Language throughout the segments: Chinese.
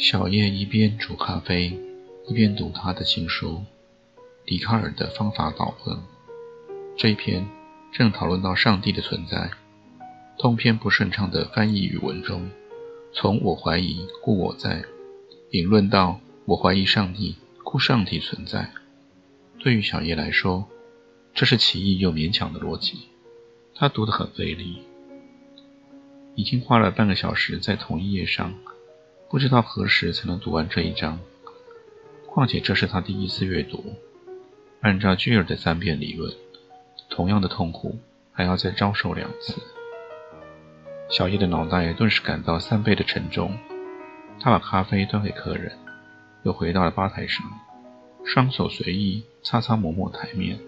小叶一边煮咖啡，一边读他的新书《笛卡尔的方法导论》。这一篇正讨论到上帝的存在。通篇不顺畅的翻译语文中，从“我怀疑，故我在”引论到“我怀疑上帝，故上帝存在”。对于小叶来说，这是奇异又勉强的逻辑。他读得很费力，已经花了半个小时在同一页上。不知道何时才能读完这一章。况且这是他第一次阅读。按照居尔的三遍理论，同样的痛苦还要再遭受两次。小叶的脑袋顿时感到三倍的沉重。他把咖啡端给客人，又回到了吧台上，双手随意擦擦抹抹台面，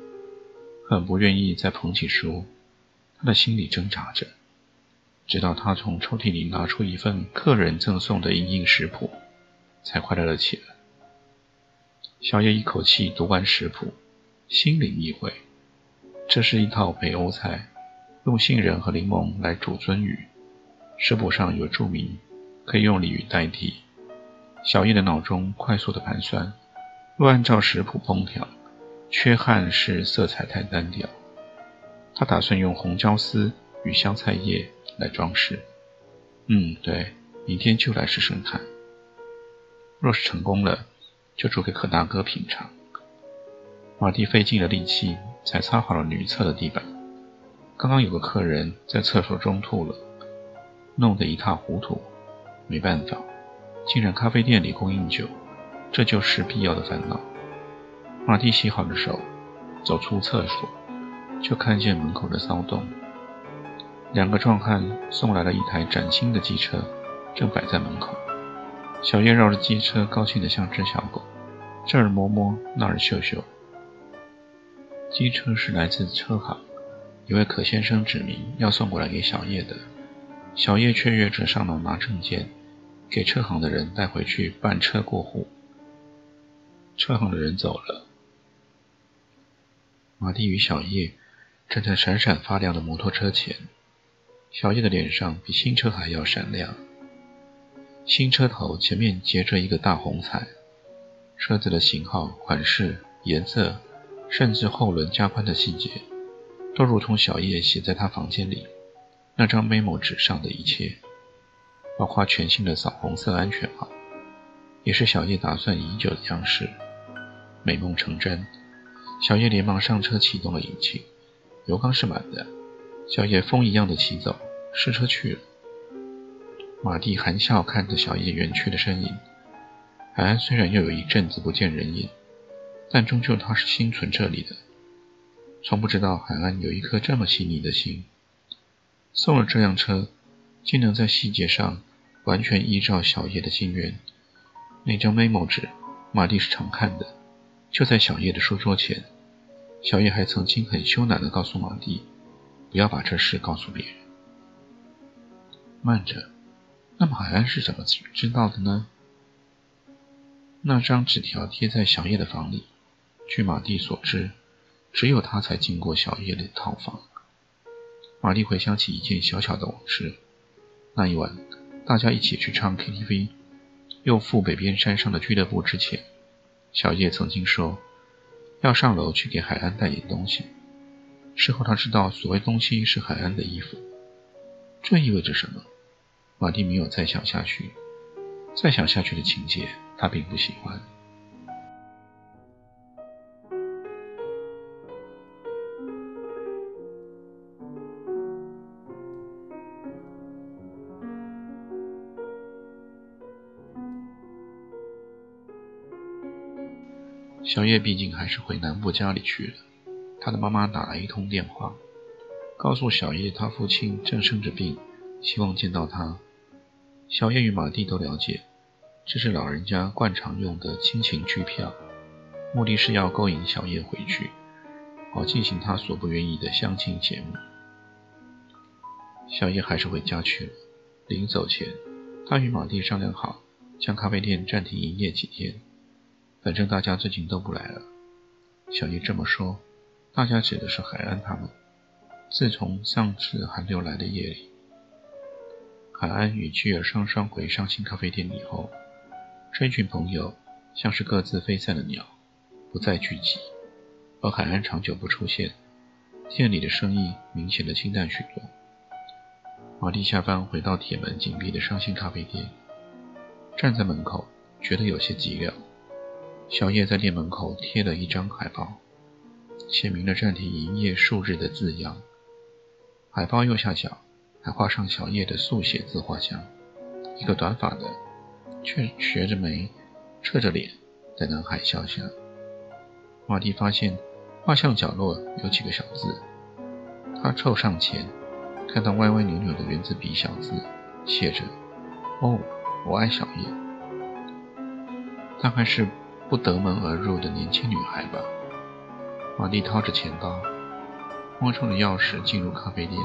很不愿意再捧起书。他的心里挣扎着。直到他从抽屉里拿出一份客人赠送的影印食谱，才快乐了起来。小叶一口气读完食谱，心领意会。这是一套北欧菜，用杏仁和柠檬来煮鳟鱼。食谱上有注明，可以用鲤鱼代替。小叶的脑中快速的盘算：若按照食谱烹调，缺憾是色彩太单调。他打算用红椒丝与香菜叶。来装饰，嗯，对，明天就来试试看。若是成功了，就煮给可大哥品尝。马蒂费尽了力气才擦好了女厕的地板。刚刚有个客人在厕所中吐了，弄得一塌糊涂。没办法，竟然咖啡店里供应酒，这就是必要的烦恼。马蒂洗好了手，走出厕所，就看见门口的骚动。两个壮汉送来了一台崭新的机车，正摆在门口。小叶绕着机车，高兴得像只小狗，这儿摸摸，那儿嗅嗅。机车是来自车行，一位可先生指明要送过来给小叶的。小叶雀跃着上楼拿证件，给车行的人带回去办车过户。车行的人走了，马蒂与小叶站在闪闪发亮的摩托车前。小叶的脸上比新车还要闪亮。新车头前面结着一个大红彩，车子的型号、款式、颜色，甚至后轮加宽的细节，都如同小叶写在他房间里那张 memo 纸上的一切，包括全新的枣红色安全帽，也是小叶打算已久的样式。美梦成真，小叶连忙上车启动了引擎，油缸是满的。小叶风一样的骑走，试车去了。马蒂含笑看着小叶远去的身影。海安虽然又有一阵子不见人影，但终究他是心存这里的。从不知道海安有一颗这么细腻的心。送了这辆车，竟能在细节上完全依照小叶的心愿。那张 memo 纸，马蒂是常看的，就在小叶的书桌前。小叶还曾经很羞赧地告诉马蒂。不要把这事告诉别人。慢着，那么海安是怎么知道的呢？那张纸条贴在小叶的房里，据马蒂所知，只有他才进过小叶的套房。马蒂回想起一件小小的往事：那一晚，大家一起去唱 KTV，又赴北边山上的俱乐部之前，小叶曾经说要上楼去给海安带点东西。事后他知道，所谓东西是海安的衣服，这意味着什么？马蒂没有再想下去，再想下去的情节他并不喜欢。小叶毕竟还是回南部家里去了。他的妈妈打来一通电话，告诉小叶他父亲正生着病，希望见到他。小叶与马蒂都了解，这是老人家惯常用的亲情剧票，目的是要勾引小叶回去，好进行他所不愿意的相亲节目。小叶还是回家去了。临走前，他与马蒂商量好，将咖啡店暂停营业几天，反正大家最近都不来了。小叶这么说，大家指的是海安他们。自从上次寒流来的夜里。海安与巨儿双双回上新咖啡店以后，这群朋友像是各自飞散的鸟，不再聚集。而海安长久不出现，店里的生意明显的清淡许多。马蒂下班回到铁门紧闭的上新咖啡店，站在门口，觉得有些寂寥。小叶在店门口贴了一张海报，写明了暂停营业数日的字样。海报右下角。还画上小叶的速写自画像，一个短发的，却学着眉、侧着脸在男孩笑下。马蒂发现画像角落有几个小字，他凑上前，看到歪歪扭扭的圆珠笔小字，写着：“哦，我爱小叶。”大概是不得门而入的年轻女孩吧。马蒂掏着钱包，摸出了钥匙，进入咖啡店。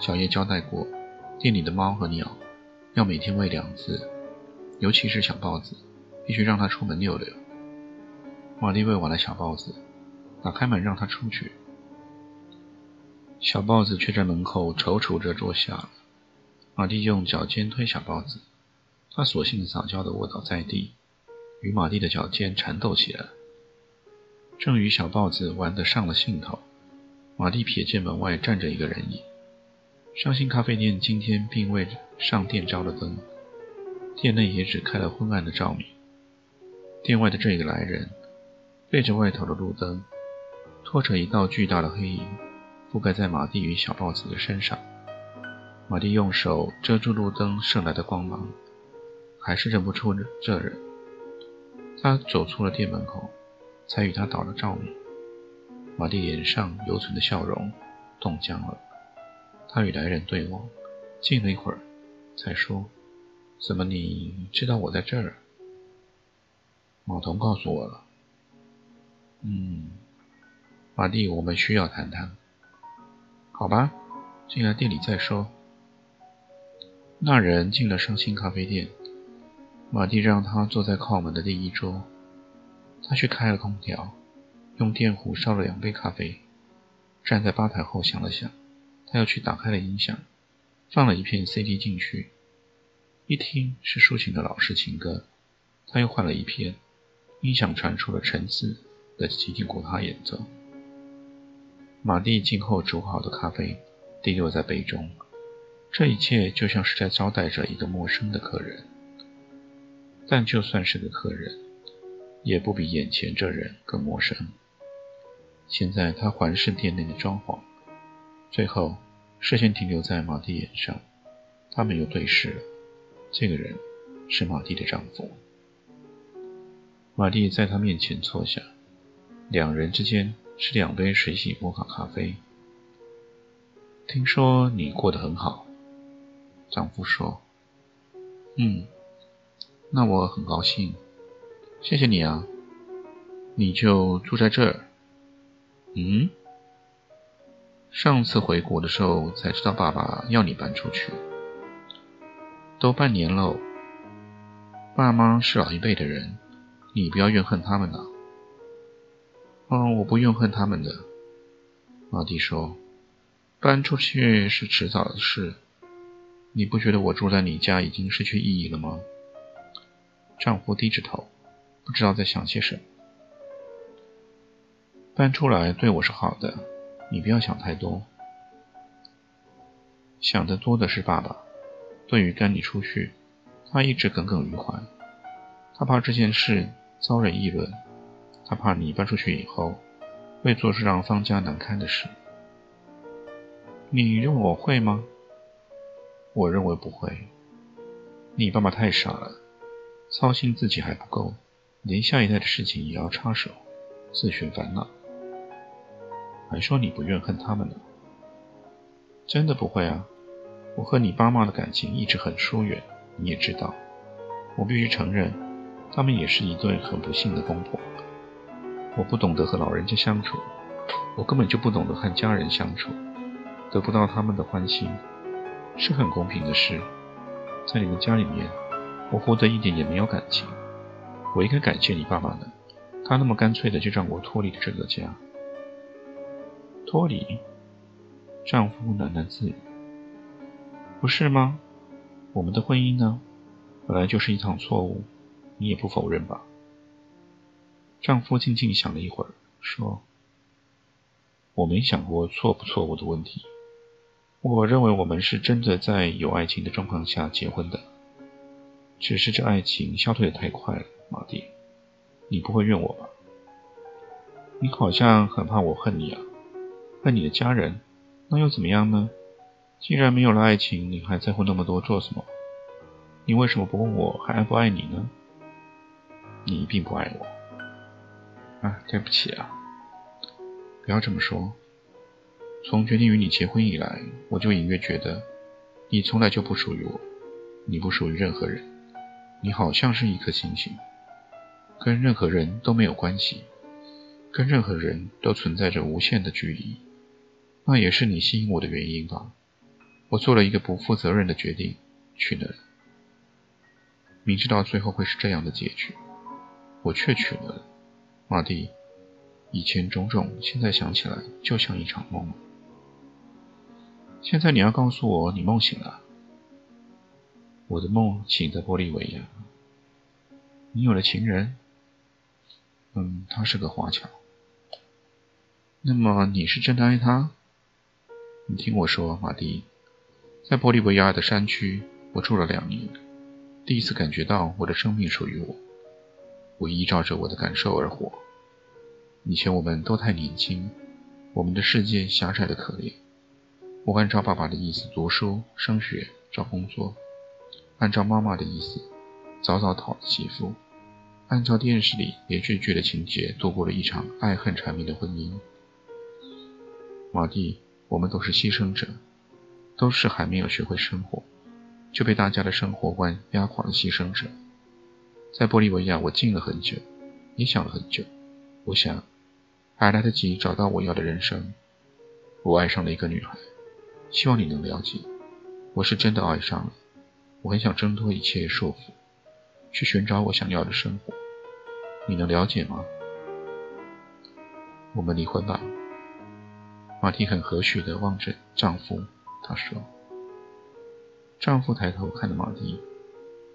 小叶交代过，店里的猫和鸟要每天喂两次，尤其是小豹子，必须让它出门溜溜。玛丽喂完了小豹子，打开门让它出去，小豹子却在门口踌躇着坐下了。玛蒂用脚尖推小豹子，它索性撒娇地卧倒在地，与玛蒂的脚尖缠斗起来。正与小豹子玩得上了兴头，马蒂瞥见门外站着一个人影。伤心咖啡店今天并未上店招的灯，店内也只开了昏暗的照明。店外的这个来人，背着外头的路灯，拖着一道巨大的黑影，覆盖在马蒂与小豹子的身上。马蒂用手遮住路灯射来的光芒，还是认不出这人。他走出了店门口，才与他打了照面。马蒂脸上犹存的笑容冻僵了。他与来人对望，静了一会儿，才说：“怎么你知道我在这儿？”马童告诉我了。嗯，马蒂，我们需要谈谈。好吧，进来店里再说。那人进了上新咖啡店，马蒂让他坐在靠门的第一桌，他去开了空调，用电壶烧了两杯咖啡，站在吧台后想了想。他又去打开了音响，放了一片 CD 进去，一听是抒情的老式情歌。他又换了一片，音响传出了陈次的吉他鼓他演奏。马蒂静候煮好的咖啡滴落在杯中，这一切就像是在招待着一个陌生的客人。但就算是个客人，也不比眼前这人更陌生。现在他环视店内的装潢，最后。视线停留在马蒂眼上，他们又对视了。这个人是马蒂的丈夫。马蒂在他面前坐下，两人之间是两杯水洗摩卡咖啡。听说你过得很好，丈夫说：“嗯，那我很高兴，谢谢你啊。你就住在这儿？嗯？”上次回国的时候才知道爸爸要你搬出去，都半年了。爸妈是老一辈的人，你不要怨恨他们呐。嗯，我不怨恨他们的。马蒂说：“搬出去是迟早的事，你不觉得我住在你家已经失去意义了吗？”丈夫低着头，不知道在想些什么。搬出来对我是好的。你不要想太多，想得多的是爸爸。对于赶你出去，他一直耿耿于怀。他怕这件事遭人议论，他怕你搬出去以后会做出让方家难堪的事。你认为我会吗？我认为不会。你爸爸太傻了，操心自己还不够，连下一代的事情也要插手，自寻烦恼。还说你不怨恨他们呢？真的不会啊。我和你爸妈的感情一直很疏远，你也知道。我必须承认，他们也是一对很不幸的公婆。我不懂得和老人家相处，我根本就不懂得和家人相处，得不到他们的欢心，是很公平的事。在你们家里面，我活得一点也没有感情。我应该感谢你爸爸的，他那么干脆的就让我脱离了这个家。脱离？丈夫喃喃自语：“不是吗？我们的婚姻呢？本来就是一场错误，你也不否认吧？”丈夫静静想了一会儿，说：“我没想过错不错误的问题。我认为我们是真的在有爱情的状况下结婚的，只是这爱情消退的太快了。”马蒂，你不会怨我吧？你好像很怕我恨你啊，恨你的家人，那又怎么样呢？既然没有了爱情，你还在乎那么多做什么？你为什么不问我还爱不爱你呢？你并不爱我。啊，对不起啊，不要这么说。从决定与你结婚以来，我就隐约觉得，你从来就不属于我，你不属于任何人，你好像是一颗星星，跟任何人都没有关系，跟任何人都存在着无限的距离。那也是你吸引我的原因吧？我做了一个不负责任的决定，娶了，明知道最后会是这样的结局，我却娶了。马蒂，以前种种，现在想起来就像一场梦。现在你要告诉我，你梦醒了？我的梦醒在玻利维亚。你有了情人？嗯，他是个华侨。那么你是真的爱他？你听我说，马蒂，在玻利维亚的山区，我住了两年，第一次感觉到我的生命属于我。我依照着我的感受而活。以前我们都太年轻，我们的世界狭窄的可怜。我按照爸爸的意思读书、升学、找工作；按照妈妈的意思早早讨了媳妇；按照电视里连续剧的情节度过了一场爱恨缠绵的婚姻。马蒂，我们都是牺牲者，都是还没有学会生活就被大家的生活观压垮的牺牲者。在玻利维亚，我静了很久，也想了很久。我想，还来得及找到我要的人生。我爱上了一个女孩，希望你能了解，我是真的爱上了。我很想挣脱一切束缚，去寻找我想要的生活。你能了解吗？我们离婚吧。马蒂很和煦地望着丈夫，他说。丈夫抬头看着马蒂，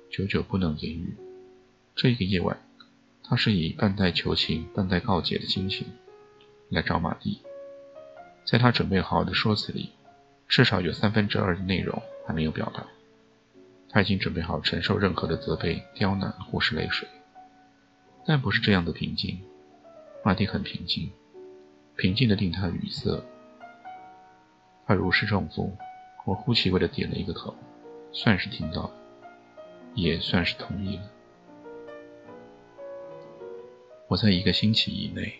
久久不能言语。这一个夜晚，他是以半带求情、半带告解的心情来找马蒂。在他准备好的说辞里，至少有三分之二的内容还没有表达。他已经准备好承受任何的责备、刁难或是泪水，但不是这样的平静。马蒂很平静，平静的令他语塞。他如释重负，我呼气味的点了一个头，算是听到了，也算是同意了。我在一个星期以内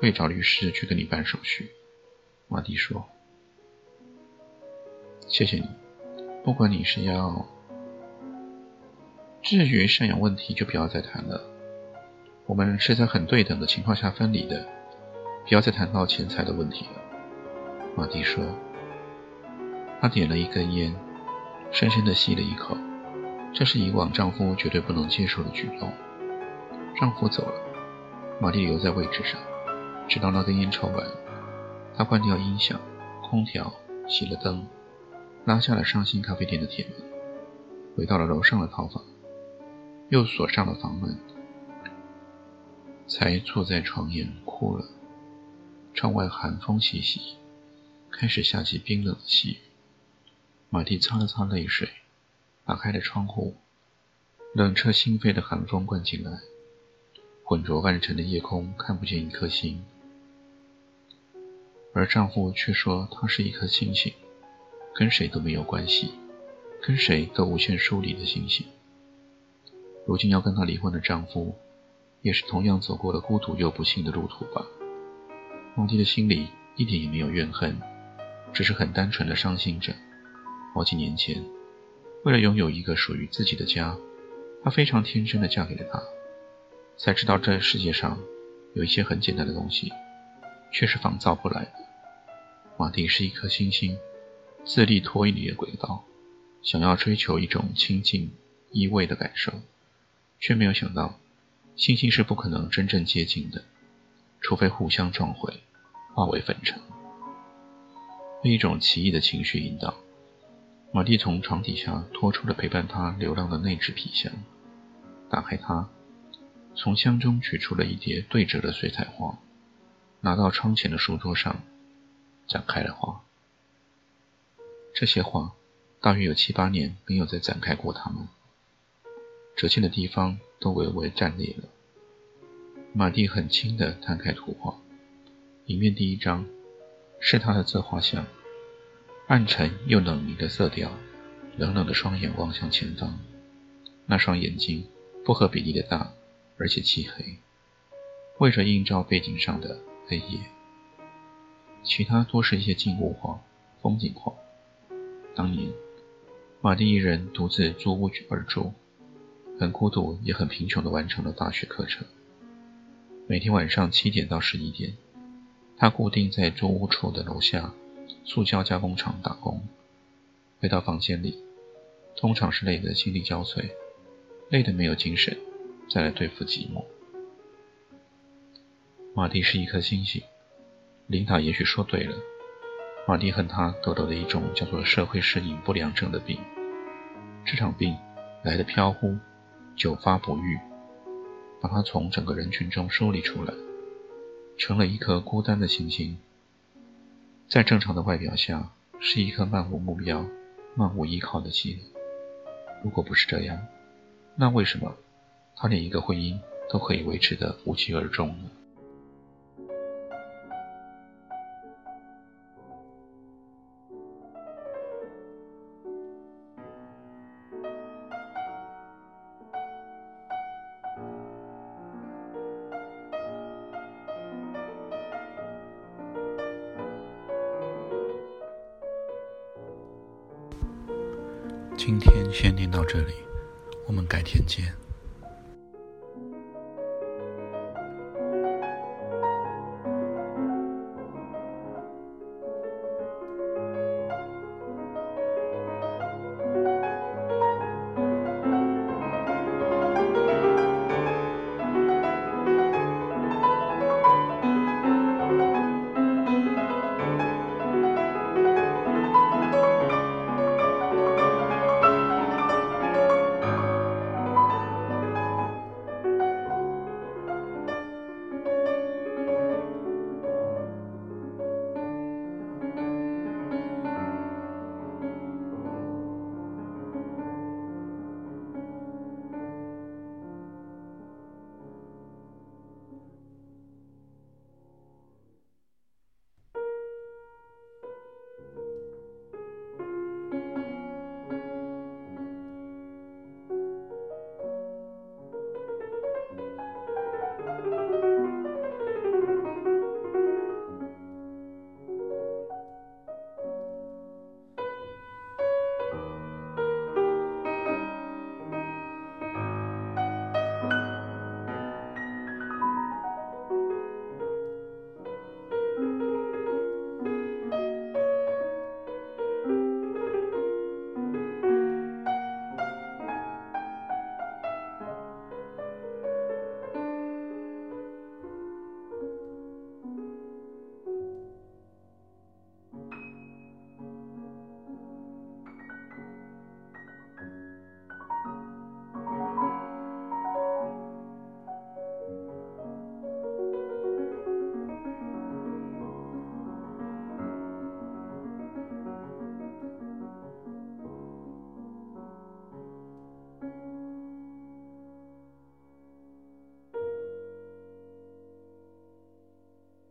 会找律师去跟你办手续。马蒂说：“谢谢你。不管你是要……至于赡养问题，就不要再谈了。我们是在很对等的情况下分离的，不要再谈到钱财的问题了。”马蒂说。他点了一根烟，深深的吸了一口。这是以往丈夫绝对不能接受的举动。丈夫走了，玛蒂留在位置上，直到那根烟抽完。她关掉音响、空调，熄了灯，拉下了伤心咖啡店的铁门，回到了楼上的套房，又锁上了房门，才坐在床沿哭了。窗外寒风习习，开始下起冰冷的细雨。玛蒂擦了擦泪水，打开了窗户，冷彻心扉的寒风灌进来。浑浊暗沉的夜空看不见一颗星，而丈夫却说她是一颗星星，跟谁都没有关系，跟谁都无限疏离的星星。如今要跟她离婚的丈夫，也是同样走过了孤独又不幸的路途吧。蒙蒂的心里一点也没有怨恨，只是很单纯的伤心着。好几年前，为了拥有一个属于自己的家，她非常天真的嫁给了他，才知道这世界上有一些很简单的东西，却是仿造不来的。马蒂是一颗星星，自立脱离了轨道，想要追求一种亲近依偎的感受，却没有想到，星星是不可能真正接近的，除非互相撞毁，化为粉尘。被一种奇异的情绪引导，马蒂从床底下拖出了陪伴他流浪的那只皮箱，打开它，从箱中取出了一叠对折的水彩画，拿到窗前的书桌上，展开了画。这些画大约有七八年没有再展开过，它们折线的地方都微微战裂了。马蒂很轻地摊开图画，里面第一张。是他的自画像，暗沉又冷凝的色调，冷冷的双眼望向前方，那双眼睛不合比例的大，而且漆黑，为着映照背景上的黑夜。其他多是一些静物画、风景画。当年，马蒂一人独自租屋而住，很孤独也很贫穷的完成了大学课程，每天晚上七点到十一点。他固定在租屋处的楼下塑胶加工厂打工，回到房间里，通常是累得心力交瘁，累得没有精神，再来对付寂寞。马蒂是一颗星星，琳达也许说对了，马蒂恨他得了一种叫做社会适应不良症的病，这场病来的飘忽，久发不愈，把他从整个人群中梳理出来。成了一颗孤单的星星，在正常的外表下，是一颗漫无目标、漫无依靠的心。如果不是这样，那为什么他连一个婚姻都可以维持的无疾而终呢？今天先念到这里，我们改天见。